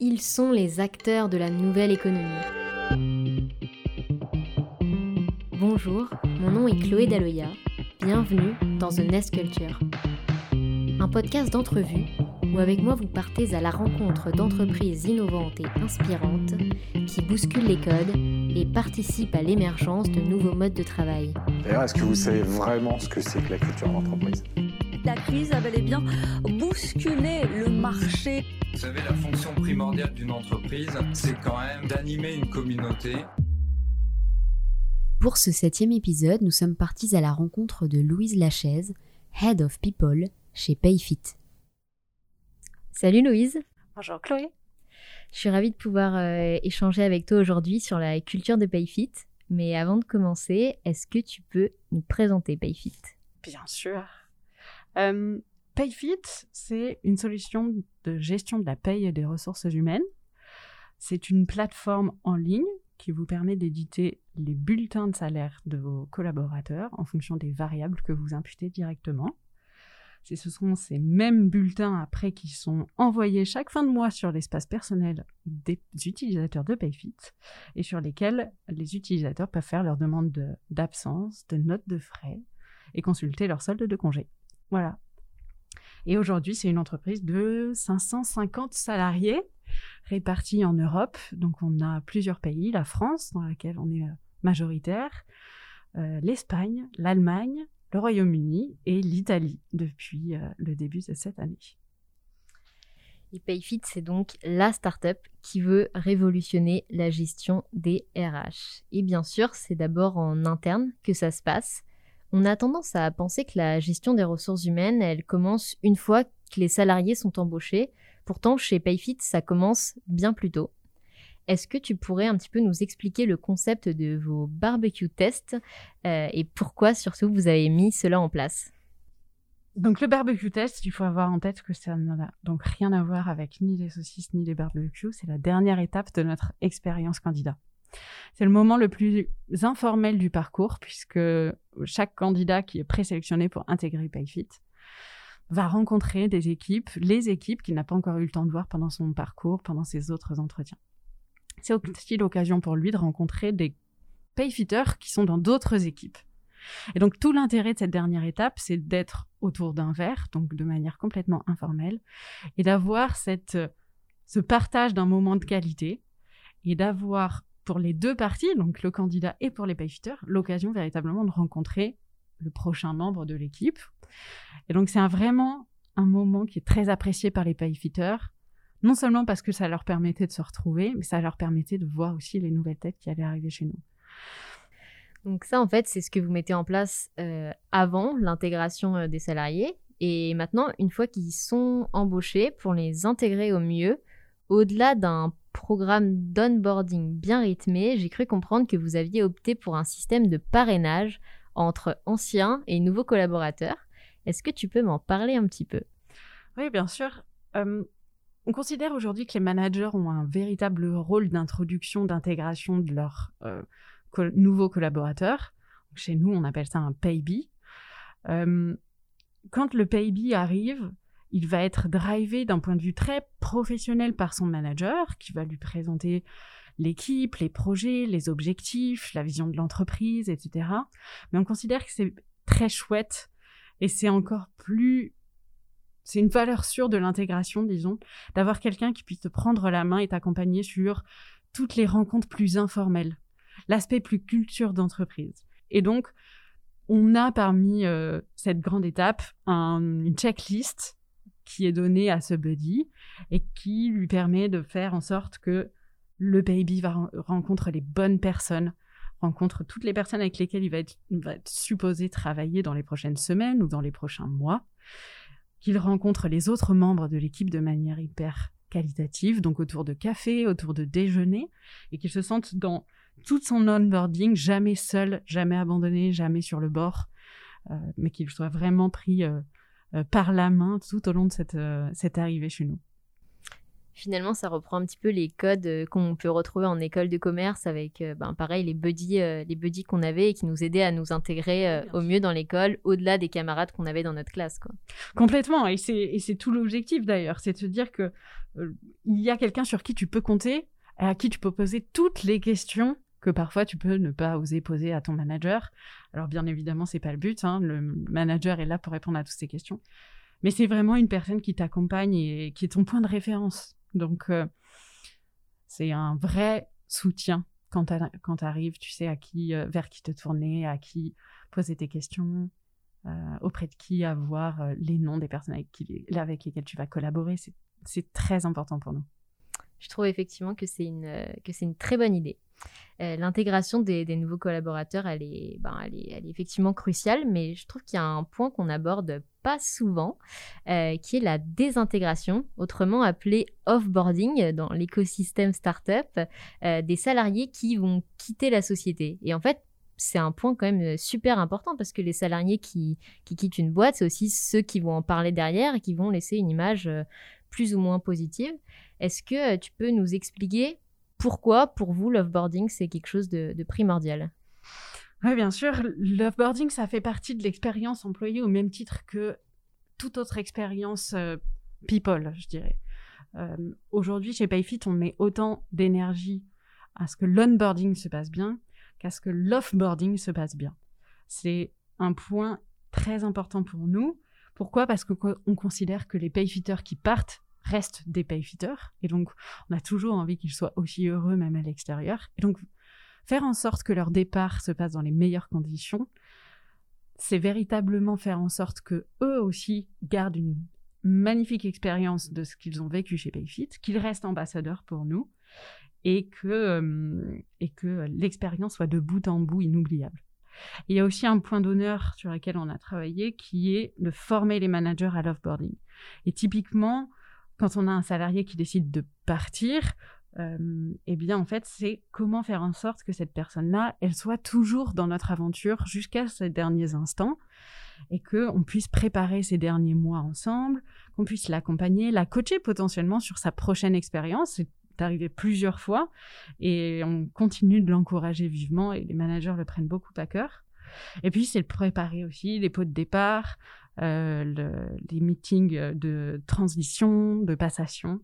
Ils sont les acteurs de la nouvelle économie. Bonjour, mon nom est Chloé Daloya. Bienvenue dans The Nest Culture. Un podcast d'entrevue où avec moi vous partez à la rencontre d'entreprises innovantes et inspirantes qui bousculent les codes et participent à l'émergence de nouveaux modes de travail. D'ailleurs, est-ce que vous savez vraiment ce que c'est que la culture d'entreprise? La crise a bel et bien bousculé le marché. Vous savez, la fonction primordiale d'une entreprise, c'est quand même d'animer une communauté. Pour ce septième épisode, nous sommes partis à la rencontre de Louise Lachaise, Head of People chez Payfit. Salut Louise. Bonjour Chloé. Je suis ravie de pouvoir euh, échanger avec toi aujourd'hui sur la culture de Payfit. Mais avant de commencer, est-ce que tu peux nous présenter Payfit? Bien sûr. Euh, Payfit, c'est une solution de gestion de la paye et des ressources humaines. C'est une plateforme en ligne qui vous permet d'éditer les bulletins de salaire de vos collaborateurs en fonction des variables que vous imputez directement. Ce sont ces mêmes bulletins après qui sont envoyés chaque fin de mois sur l'espace personnel des utilisateurs de Payfit et sur lesquels les utilisateurs peuvent faire leur demande d'absence, de, notes de frais et consulter leur solde de congé. Voilà. Et aujourd'hui, c'est une entreprise de 550 salariés répartis en Europe. Donc, on a plusieurs pays, la France, dans laquelle on est euh, majoritaire, euh, l'Espagne, l'Allemagne, le Royaume-Uni et l'Italie depuis euh, le début de cette année. Et Payfit, c'est donc la start-up qui veut révolutionner la gestion des RH. Et bien sûr, c'est d'abord en interne que ça se passe. On a tendance à penser que la gestion des ressources humaines, elle commence une fois que les salariés sont embauchés. Pourtant, chez Payfit, ça commence bien plus tôt. Est-ce que tu pourrais un petit peu nous expliquer le concept de vos barbecue tests euh, et pourquoi surtout vous avez mis cela en place? Donc le barbecue test, il faut avoir en tête que ça n'a donc rien à voir avec ni les saucisses ni les barbecues. C'est la dernière étape de notre expérience candidat. C'est le moment le plus informel du parcours puisque chaque candidat qui est présélectionné pour intégrer Payfit va rencontrer des équipes, les équipes qu'il n'a pas encore eu le temps de voir pendant son parcours, pendant ses autres entretiens. C'est aussi l'occasion pour lui de rencontrer des payfitters qui sont dans d'autres équipes. Et donc tout l'intérêt de cette dernière étape, c'est d'être autour d'un verre, donc de manière complètement informelle, et d'avoir cette, ce partage d'un moment de qualité, et d'avoir pour les deux parties, donc le candidat et pour les payfitters, l'occasion véritablement de rencontrer le prochain membre de l'équipe. Et donc c'est vraiment un moment qui est très apprécié par les payfitters, non seulement parce que ça leur permettait de se retrouver, mais ça leur permettait de voir aussi les nouvelles têtes qui allaient arriver chez nous. Donc ça, en fait, c'est ce que vous mettez en place euh, avant l'intégration euh, des salariés. Et maintenant, une fois qu'ils sont embauchés, pour les intégrer au mieux, au-delà d'un programme d'onboarding bien rythmé, j'ai cru comprendre que vous aviez opté pour un système de parrainage entre anciens et nouveaux collaborateurs. Est-ce que tu peux m'en parler un petit peu? Oui, bien sûr. Euh, on considère aujourd'hui que les managers ont un véritable rôle d'introduction, d'intégration de leurs euh, nouveaux collaborateurs. Chez nous, on appelle ça un paybe. Euh, quand le paybe arrive, il va être drivé d'un point de vue très professionnel par son manager, qui va lui présenter l'équipe, les projets, les objectifs, la vision de l'entreprise, etc. Mais on considère que c'est très chouette et c'est encore plus c'est une valeur sûre de l'intégration, disons, d'avoir quelqu'un qui puisse te prendre la main et t'accompagner sur toutes les rencontres plus informelles, l'aspect plus culture d'entreprise. Et donc, on a parmi euh, cette grande étape une checklist qui est donnée à ce buddy et qui lui permet de faire en sorte que le baby va rencontre les bonnes personnes, rencontre toutes les personnes avec lesquelles il va être supposé travailler dans les prochaines semaines ou dans les prochains mois qu'il rencontre les autres membres de l'équipe de manière hyper qualitative, donc autour de café, autour de déjeuner, et qu'il se sente dans tout son onboarding jamais seul, jamais abandonné, jamais sur le bord, euh, mais qu'il soit vraiment pris euh, par la main tout au long de cette, cette arrivée chez nous. Finalement, ça reprend un petit peu les codes euh, qu'on peut retrouver en école de commerce avec, euh, ben, pareil, les buddies, euh, les buddies qu'on avait et qui nous aidaient à nous intégrer au mieux dans l'école, au-delà des camarades qu'on avait dans notre classe. Quoi. Complètement, et c'est tout l'objectif d'ailleurs, c'est de se dire que il y a quelqu'un sur qui tu peux compter, à qui tu peux poser toutes les questions que parfois tu peux ne pas oser poser à ton manager. Alors bien évidemment, c'est pas le but. Hein. Le manager est là pour répondre à toutes ces questions, mais c'est vraiment une personne qui t'accompagne et qui est ton point de référence. Donc euh, c'est un vrai soutien quand tu arrives, tu sais à qui, euh, vers qui te tourner, à qui poser tes questions, euh, auprès de qui avoir les noms des personnes avec, lesquelles tu vas collaborer. C'est très important pour nous. Je trouve effectivement que c'est une, que c'est une très bonne idée. Euh, l'intégration des, nouveaux collaborateurs, elle est, ben, elle, est, elle est, effectivement cruciale, mais je trouve qu'il y a un point qu'on aborde pas souvent, euh, qui est la désintégration, autrement appelée offboarding dans l'écosystème startup, euh, des salariés qui vont quitter la société. Et en fait, c'est un point quand même super important parce que les salariés qui, qui quittent une boîte, c'est aussi ceux qui vont en parler derrière et qui vont laisser une image plus ou moins positive. Est-ce que tu peux nous expliquer pourquoi, pour vous, l'offboarding, c'est quelque chose de, primordial? Oui, bien sûr. L'offboarding, ça fait partie de l'expérience employée au même titre que toute autre expérience euh, people, je dirais. Euh, aujourd'hui, chez Payfit, on met autant d'énergie à ce que l'onboarding se passe bien qu'à ce que l'offboarding se passe bien. C'est un point très important pour nous. Pourquoi? Parce qu'on considère que les payfitters qui partent restent des payfitters. Et donc, on a toujours envie qu'ils soient aussi heureux, même à l'extérieur. Et donc, faire en sorte que leur départ se passe dans les meilleures conditions, c'est véritablement faire en sorte que eux aussi gardent une magnifique expérience de ce qu'ils ont vécu chez Payfit, qu'ils restent ambassadeurs pour nous et que, euh, et que l'expérience soit de bout en bout inoubliable. Il y a aussi un point d'honneur sur lequel on a travaillé qui est de former les managers à l'offboarding. Et typiquement, quand on a un salarié qui décide de partir, euh, eh bien, en fait, c'est comment faire en sorte que cette personne-là, elle soit toujours dans notre aventure jusqu'à ces derniers instants et qu'on puisse préparer ces derniers mois ensemble, qu'on puisse l'accompagner, la coacher potentiellement sur sa prochaine expérience. Arrivé plusieurs fois et on continue de l'encourager vivement et les managers le prennent beaucoup à cœur. Et puis, c'est le préparer aussi, les pots de départ, euh, les meetings de transition, de passation.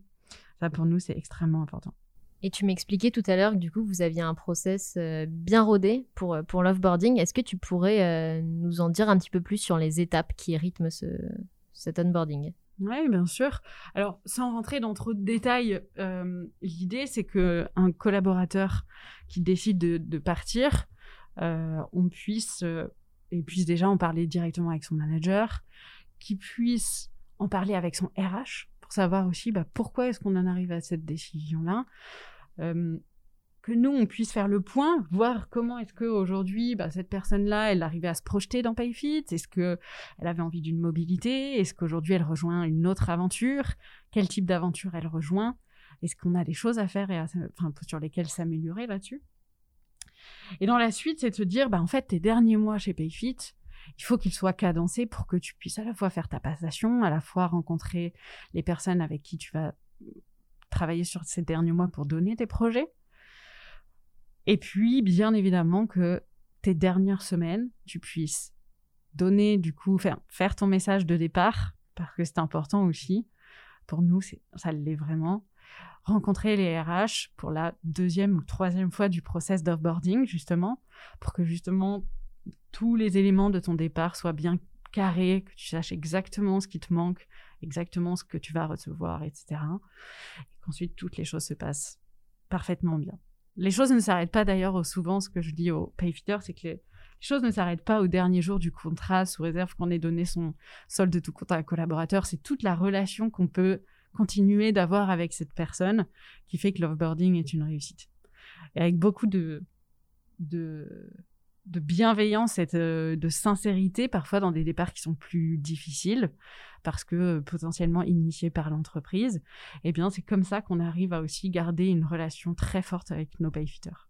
Ça, pour nous, c'est extrêmement important. Et tu m'expliquais tout à l'heure que du coup, vous aviez un process euh, bien rodé pour, euh, pour l'offboarding. Est-ce que tu pourrais nous en dire un petit peu plus sur les étapes qui rythment ce, cet onboarding? Oui, bien sûr. Alors, sans rentrer dans trop de détails, l'idée, c'est que un collaborateur qui décide de, partir, on puisse et puisse déjà en parler directement avec son manager, qui puisse en parler avec son RH pour savoir aussi bah, pourquoi est-ce qu'on en arrive à cette décision-là. Que nous, on puisse faire le point, voir comment est-ce qu'aujourd'hui, bah, cette personne-là, elle arrivait à se projeter dans PayFit, est-ce qu'elle avait envie d'une mobilité, est-ce qu'aujourd'hui elle rejoint une autre aventure, quel type d'aventure elle rejoint, est-ce qu'on a des choses à faire et sur lesquelles s'améliorer là-dessus? Et dans la suite, c'est de se dire, bah, en fait, tes derniers mois chez Payfit, il faut qu'ils soient cadencés pour que tu puisses à la fois faire ta passation, à la fois rencontrer les personnes avec qui tu vas travailler sur ces derniers mois pour donner tes projets. Et puis, bien évidemment, que tes dernières semaines, tu puisses donner, du coup, faire, ton message de départ, parce que c'est important aussi. Pour nous, ça l'est vraiment rencontrer les RH pour la deuxième ou troisième fois du process d'offboarding, justement, pour que justement tous les éléments de ton départ soient bien carrés, que tu saches exactement ce qui te manque, exactement ce que tu vas recevoir, etc. Et qu'ensuite toutes les choses se passent parfaitement bien. Les choses ne s'arrêtent pas d'ailleurs souvent, ce que je dis aux payfitters, c'est que les, choses ne s'arrêtent pas au dernier jour du contrat, sous réserve qu'on ait donné son solde de tout compte à un collaborateur. C'est toute la relation qu'on peut continuer d'avoir avec cette personne qui fait que l'offboarding est une réussite. Et avec beaucoup de, de bienveillance et de, sincérité, parfois dans des départs qui sont plus difficiles, parce que euh, potentiellement initiés par l'entreprise, eh bien c'est comme ça qu'on arrive à aussi garder une relation très forte avec nos payfitters.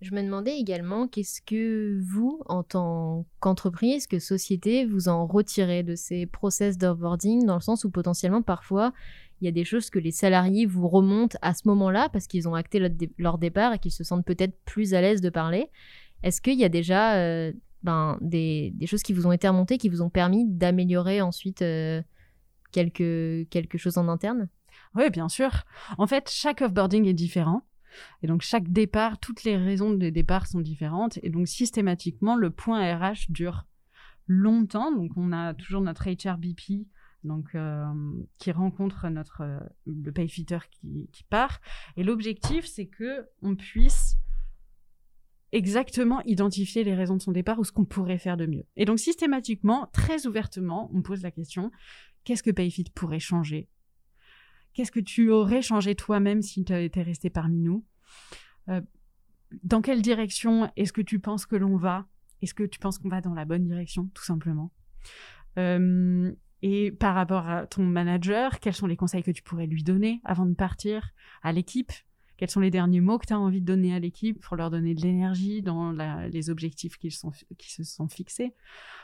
Je me demandais également qu'est-ce que vous, en tant qu'entreprise, que société, vous en retirez de ces process d'offboarding, dans le sens où potentiellement parfois il y a des choses que les salariés vous remontent à ce moment-là parce qu'ils ont acté leur, départ et qu'ils se sentent peut-être plus à l'aise de parler. Est-ce qu'il y a déjà euh, ben, des, choses qui vous ont été remontées, qui vous ont permis d'améliorer ensuite euh, quelque, quelque chose en interne? Oui, bien sûr. En fait, chaque offboarding est différent. Et donc, chaque départ, toutes les raisons des départs sont différentes. Et donc, systématiquement, le point RH dure longtemps. Donc, on a toujours notre HRBP donc, euh, qui rencontre notre, le payfitter qui, qui part. Et l'objectif, c'est que on puisse exactement identifier les raisons de son départ ou ce qu'on pourrait faire de mieux. Et donc, systématiquement, très ouvertement, on pose la question qu'est-ce que Payfit pourrait changer? Qu'est-ce que tu aurais changé toi-même si tu étais resté parmi nous? Euh, Dans quelle direction est-ce que tu penses que l'on va? Est-ce que tu penses qu'on va dans la bonne direction, tout simplement? Euh, Et par rapport à ton manager, quels sont les conseils que tu pourrais lui donner avant de partir? À l'équipe? Quels sont les derniers mots que tu as envie de donner à l'équipe pour leur donner de l'énergie dans les objectifs qu'ils qui se sont fixés?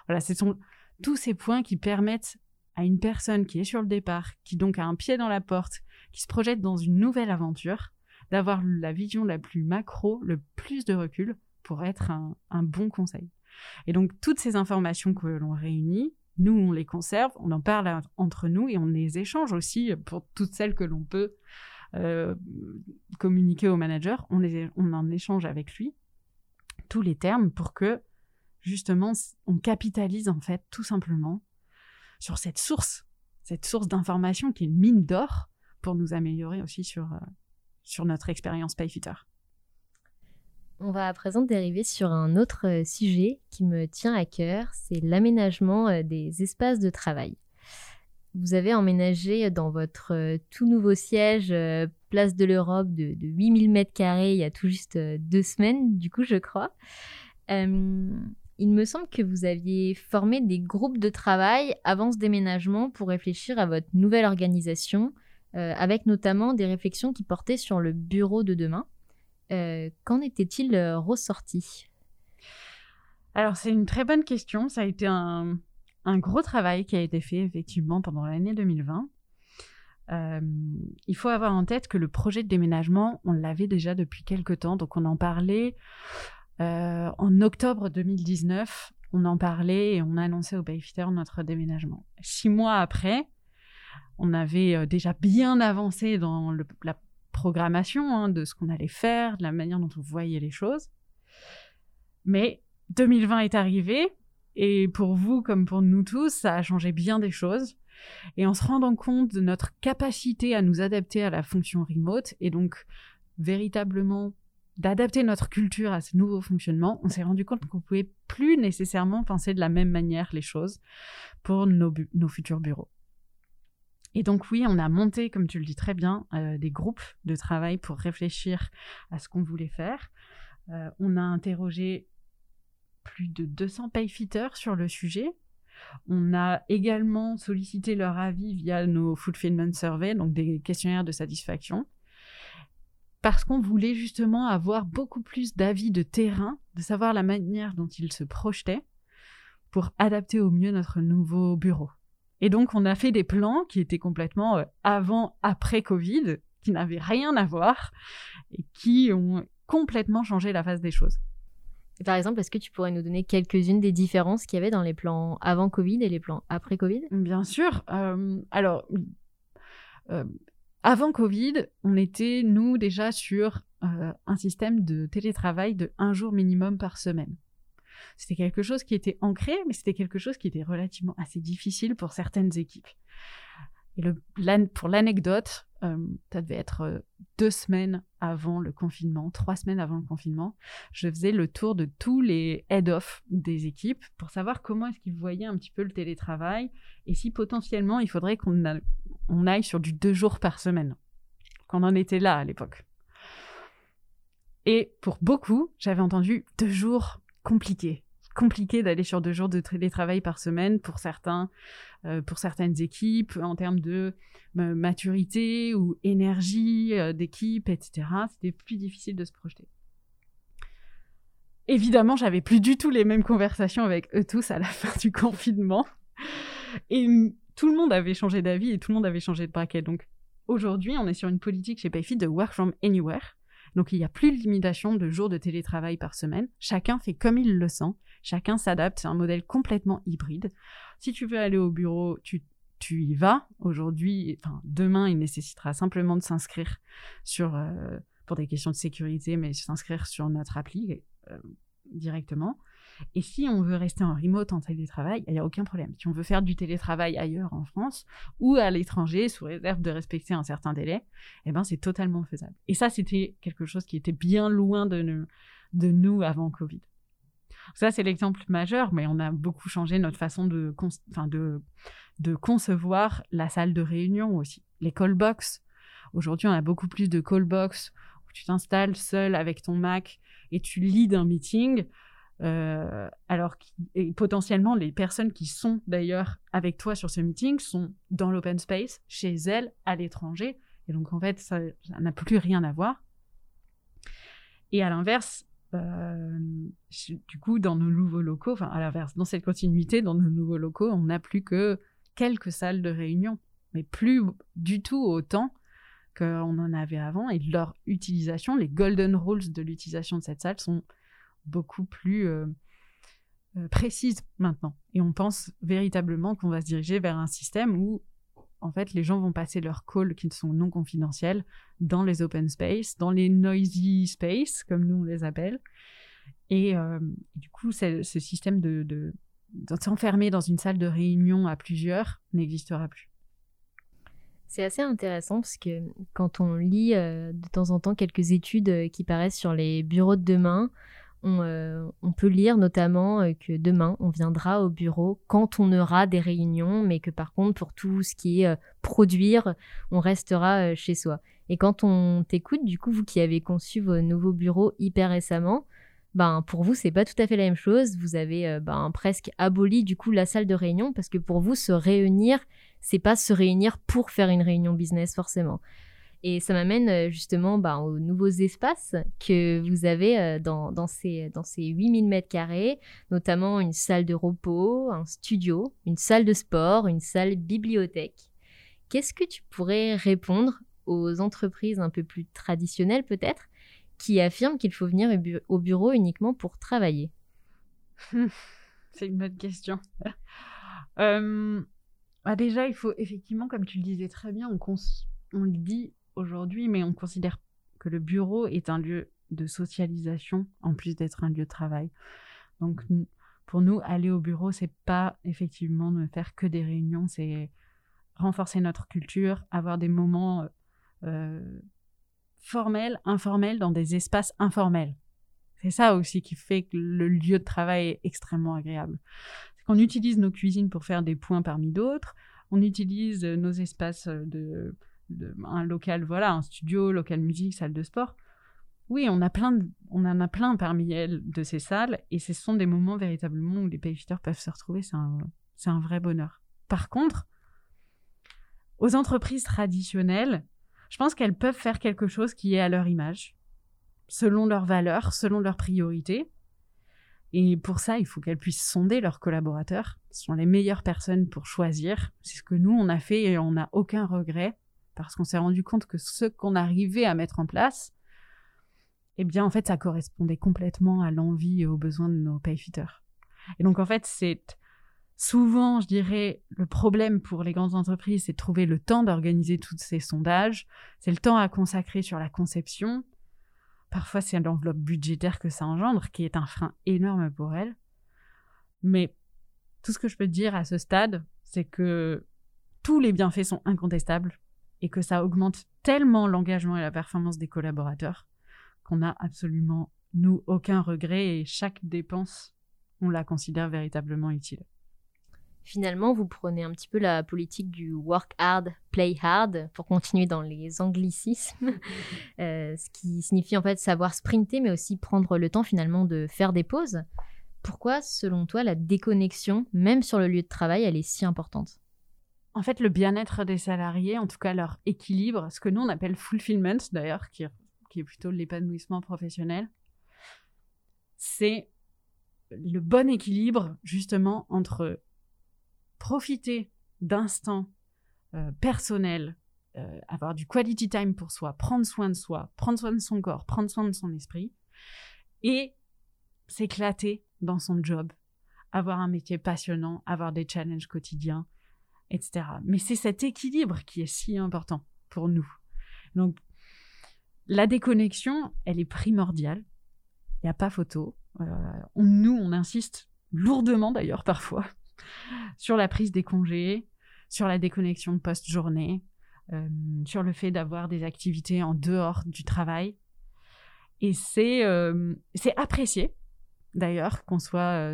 Voilà, ce sont tous ces points qui permettent à une personne qui est sur le départ, qui donc a un pied dans la porte, qui se projette dans une nouvelle aventure, d'avoir la vision la plus macro, le plus de recul pour être un, bon conseil. Et donc toutes ces informations que l'on réunit, nous on les conserve, on en parle entre nous et on les échange aussi pour toutes celles que l'on peut communiquer au manager, on, en échange avec lui tous les termes pour que justement on capitalise en fait tout simplement sur cette source, cette source d'information qui est une mine d'or pour nous améliorer aussi sur, euh, sur notre expérience PayFitter. On va à présent dériver sur un autre euh, sujet qui me tient à cœur, c'est l'aménagement euh, des espaces de travail. Vous avez emménagé dans votre tout nouveau siège Place de l'Europe de, de 8000 m2 il y a tout juste deux semaines, du coup, je crois il me semble que vous aviez formé des groupes de travail avant ce déménagement pour réfléchir à votre nouvelle organisation, euh, avec notamment des réflexions qui portaient sur le bureau de demain. Euh, qu'en était-il euh, ressorti? Alors c'est une très bonne question. Ça a été un, gros travail qui a été fait effectivement pendant l'année 2020. il faut avoir en tête que le projet de déménagement, on l'avait déjà depuis quelques temps, donc on en parlait euh, en octobre 2019, on en parlait et on a annoncé au Bayfitter notre déménagement. Six mois après, on avait euh, déjà bien avancé dans la programmation hein, de ce qu'on allait faire, de la manière dont on voyait les choses. Mais 2020 est arrivé et pour vous comme pour nous tous, ça a changé bien des choses. Et en se rendant compte de notre capacité à nous adapter à la fonction remote et donc véritablement d'adapter notre culture à ce nouveau fonctionnement, on s'est rendu compte qu'on pouvait plus nécessairement penser de la même manière les choses pour nos, futurs bureaux. Et donc oui, on a monté, comme tu le dis très bien, euh, des groupes de travail pour réfléchir à ce qu'on voulait faire. Euh, on a interrogé plus de 200 payfitters sur le sujet. On a également sollicité leur avis via nos fulfillment surveys, donc des questionnaires de satisfaction parce qu'on voulait justement avoir beaucoup plus d'avis de terrain, de savoir la manière dont ils se projetaient pour adapter au mieux notre nouveau bureau. Et donc on a fait des plans qui étaient complètement euh, avant, après Covid, qui n'avaient rien à voir et qui ont complètement changé la face des choses. Par exemple, est-ce que tu pourrais nous donner quelques-unes des différences qu'il y avait dans les plans avant Covid et les plans après Covid? Bien sûr. Euh, alors, euh, avant Covid, on était, nous, déjà sur euh, un système de télétravail de un jour minimum par semaine. C'était quelque chose qui était ancré, mais c'était quelque chose qui était relativement assez difficile pour certaines équipes. Et pour l'anecdote, euh, ça devait être euh, deux semaines avant le confinement, trois semaines avant le confinement, je faisais le tour de tous les head-off des équipes pour savoir comment est-ce qu'ils voyaient un petit peu le télétravail et si potentiellement il faudrait qu'on on aille sur du deux jours par semaine. Qu'on en était là à l'époque. Et pour beaucoup, j'avais entendu deux jours compliqués. Compliqué d'aller sur deux jours de télétravail par semaine pour certains, euh, pour certaines équipes, en termes de maturité ou énergie euh, d'équipe, etc. C'était plus difficile de se projeter. Évidemment, j'avais plus du tout les mêmes conversations avec eux tous à la fin du confinement. Et tout le monde avait changé d'avis et tout le monde avait changé de braquet. Donc, aujourd'hui, on est sur une politique chez Payfit de work from anywhere. Donc, il n'y a plus de limitation de jours de télétravail par semaine. Chacun fait comme il le sent. Chacun s'adapte. C'est un modèle complètement hybride. Si tu veux aller au bureau, tu, y vas. Aujourd'hui, enfin, demain, il nécessitera simplement de s'inscrire sur, euh, pour des questions de sécurité, mais s'inscrire sur notre appli euh, directement. Et si on veut rester en remote, en télétravail, il n'y a aucun problème. Si on veut faire du télétravail ailleurs en France ou à l'étranger, sous réserve de respecter un certain délai, eh ben, c'est totalement faisable. Et ça, c'était quelque chose qui était bien loin de nous, avant Covid. Ça, c'est l'exemple majeur, mais on a beaucoup changé notre façon de, de, concevoir la salle de réunion aussi. Les call box. Aujourd'hui, on a beaucoup plus de call box où tu t'installes seul avec ton Mac et tu lis un meeting euh, alors potentiellement les personnes qui sont d'ailleurs avec toi sur ce meeting sont dans l'open space, chez elles, à l'étranger. Et donc en fait, ça n'a plus rien à voir. Et à l'inverse, euh, du coup, dans nos nouveaux locaux, enfin à l'inverse, dans cette continuité, dans nos nouveaux locaux, on n'a plus que quelques salles de réunion, mais plus du tout autant qu'on en avait avant. Et leur utilisation, les golden rules de l'utilisation de cette salle sont beaucoup plus euh, euh, précise maintenant. Et on pense véritablement qu'on va se diriger vers un système où, en fait, les gens vont passer leurs calls qui sont non confidentiels dans les open space, dans les noisy space, comme nous on les appelle. Et euh, du coup, ce système de, de, s'enfermer dans une salle de réunion à plusieurs n'existera plus. C'est assez intéressant parce que quand on lit de temps en temps quelques études qui paraissent sur les bureaux de demain, euh, on, peut lire notamment euh, que demain, on viendra au bureau quand on aura des réunions, mais que par contre, pour tout ce qui est euh, produire, on restera chez soi. Et quand on t'écoute, du coup, vous qui avez conçu vos nouveaux bureaux hyper récemment, ben pour vous, c'est pas tout à fait la même chose. Vous avez ben, presque aboli du coup la salle de réunion parce que pour vous, se réunir, c'est pas se réunir pour faire une réunion business forcément. Et ça m'amène euh, justement bah, aux nouveaux espaces que vous avez euh, dans, ces, dans ces 8000 mètres carrés, notamment une salle de repos, un studio, une salle de sport, une salle bibliothèque. Qu'est-ce que tu pourrais répondre aux entreprises un peu plus traditionnelles peut-être qui affirment qu'il faut venir au bureau uniquement pour travailler? C'est une bonne question. euh, bah déjà, il faut effectivement, comme tu le disais très bien, on le dit, aujourd'hui, mais on considère que le bureau est un lieu de socialisation en plus d'être un lieu de travail. Donc pour nous, aller au bureau, c'est pas effectivement ne faire que des réunions, c'est renforcer notre culture, avoir des moments euh, formels, informels dans des espaces informels. C'est ça aussi qui fait que le lieu de travail est extrêmement agréable. C'est qu'on utilise nos cuisines pour faire des points parmi d'autres, on utilise nos espaces de un local, voilà, un studio, local musique, salle de sport. Oui, on, a plein on en a plein parmi elles de ces salles et ce sont des moments véritablement où les payfitters peuvent se retrouver. C'est un, c'est un vrai bonheur. Par contre, aux entreprises traditionnelles, je pense qu'elles peuvent faire quelque chose qui est à leur image, selon leurs valeurs, selon leurs priorités. Et pour ça, il faut qu'elles puissent sonder leurs collaborateurs. Ce sont les meilleures personnes pour choisir. C'est ce que nous, on a fait et on n'a aucun regret parce qu'on s'est rendu compte que ce qu'on arrivait à mettre en place, eh bien, en fait, ça correspondait complètement à l'envie et aux besoins de nos payfitters. Et donc, en fait, c'est souvent, je dirais, le problème pour les grandes entreprises, c'est de trouver le temps d'organiser tous ces sondages. C'est le temps à consacrer sur la conception. Parfois, c'est l'enveloppe budgétaire que ça engendre, qui est un frein énorme pour elles. Mais tout ce que je peux dire à ce stade, c'est que tous les bienfaits sont incontestables et que ça augmente tellement l'engagement et la performance des collaborateurs qu'on n'a absolument, nous, aucun regret et chaque dépense, on la considère véritablement utile. Finalement, vous prenez un petit peu la politique du work hard, play hard, pour continuer dans les anglicismes, euh, ce qui signifie en fait savoir sprinter, mais aussi prendre le temps finalement de faire des pauses. Pourquoi, selon toi, la déconnexion, même sur le lieu de travail, elle est si importante? En fait, le bien-être des salariés, en tout cas leur équilibre, ce que nous on appelle fulfillment d'ailleurs, qui, est plutôt l'épanouissement professionnel, c'est le bon équilibre justement entre profiter d'instants euh, personnels euh, avoir du quality time pour soi, prendre soin de soi, prendre soin de son corps, prendre soin de son esprit, et s'éclater dans son job, avoir un métier passionnant, avoir des challenges quotidiens, etc. Mais c'est cet équilibre qui est si important pour nous. Donc, la déconnexion, elle est primordiale. Il n'y a pas photo. Euh, nous, on insiste lourdement d'ailleurs parfois sur la prise des congés, sur la déconnexion post-journée, euh, sur le fait d'avoir des activités en dehors du travail. Et c'est euh, apprécié d'ailleurs qu'on soit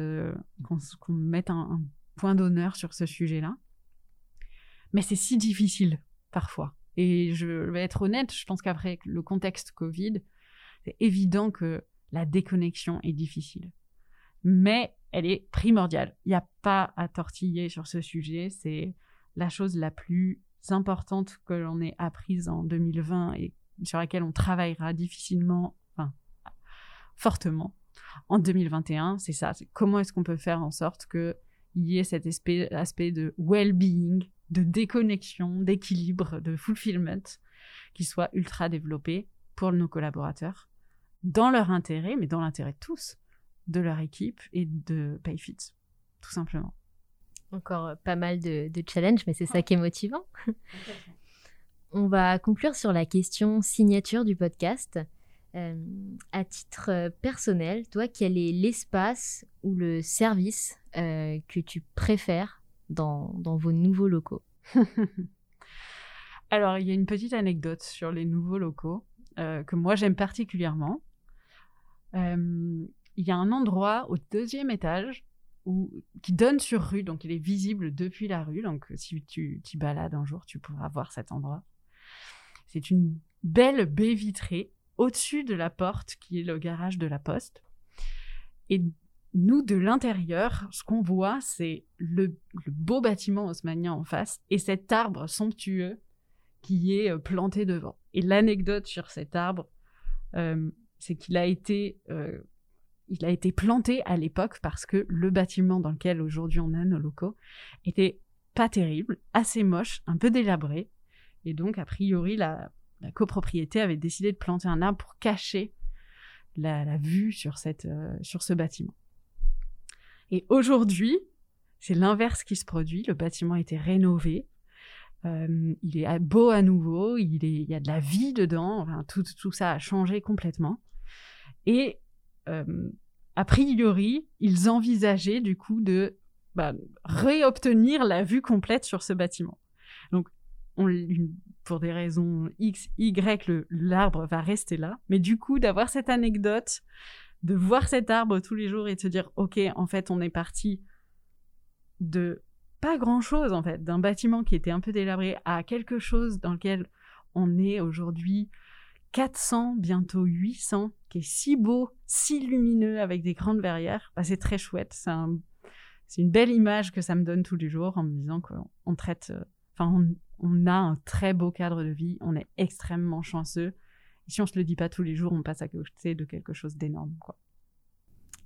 qu'on mette un point d'honneur sur ce sujet-là. Mais c'est si difficile parfois. Et je vais être honnête, je pense qu'après le contexte Covid, c'est évident que la déconnexion est difficile. Mais elle est primordiale. Il n'y a pas à tortiller sur ce sujet. C'est la chose la plus importante que l'on ait apprise en 2020 et sur laquelle on travaillera difficilement, enfin, fortement en 2021. C'est ça. Comment est-ce qu'on peut faire en sorte qu'il y ait cet aspect, aspect de well-being, de déconnexion, d'équilibre, de fulfillment qui soit ultra développé pour nos collaborateurs, dans leur intérêt, mais dans l'intérêt de tous, de leur équipe et de PayFit, tout simplement. Encore euh, pas mal de, challenges, mais c'est ça qui est motivant. On va conclure sur la question signature du podcast. Euh, à titre euh, personnel, toi, quel est l'espace ou le service que tu préfères dans, vos nouveaux locaux? Alors, il y a une petite anecdote sur les nouveaux locaux euh, que moi j'aime particulièrement. Euh, il y a un endroit au deuxième étage qui donne sur rue, donc il est visible depuis la rue. Donc, si tu t'y balades un jour, tu pourras voir cet endroit. C'est une belle baie vitrée au-dessus de la porte qui est le garage de la poste. Et nous, de l'intérieur, ce qu'on voit, c'est le, beau bâtiment haussmannien en face et cet arbre somptueux qui est euh, planté devant. Et l'anecdote sur cet arbre, euh, c'est qu'il a été, euh, il a été planté à l'époque parce que le bâtiment dans lequel aujourd'hui on a nos locaux était pas terrible, assez moche, un peu délabré. Et donc, a priori, la, copropriété avait décidé de planter un arbre pour cacher la, vue sur, cette, sur ce bâtiment. Et aujourd'hui, c'est l'inverse qui se produit. Le bâtiment a été rénové. Euh, il est beau à nouveau. Il, y a de la vie dedans. Enfin, tout, ça a changé complètement. Et euh, a priori, ils envisageaient du coup de bah, réobtenir la vue complète sur ce bâtiment. Donc, on, pour des raisons X, Y, l'arbre va rester là. Mais du coup, d'avoir cette anecdote de voir cet arbre tous les jours et de se dire, ok, en fait, on est parti de pas grand chose, en fait, d'un bâtiment qui était un peu délabré à quelque chose dans lequel on est aujourd'hui 400, bientôt 800, qui est si beau, si lumineux, avec des grandes verrières, bah, c'est très chouette. C'est une belle image que ça me donne tous les jours en me disant qu'on traite, euh, enfin, on, a un très beau cadre de vie, on est extrêmement chanceux si on se le dit pas tous les jours, on passe à côté de quelque chose d'énorme, quoi.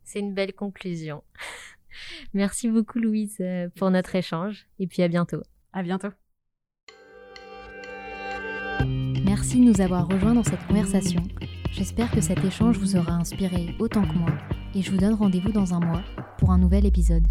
C'est une belle conclusion. Merci beaucoup, Louise, euh, pour notre échange. Et puis à bientôt. À bientôt. Merci de nous avoir rejoints dans cette conversation. J'espère que cet échange vous aura inspiré autant que moi. Et je vous donne rendez-vous dans un mois pour un nouvel épisode.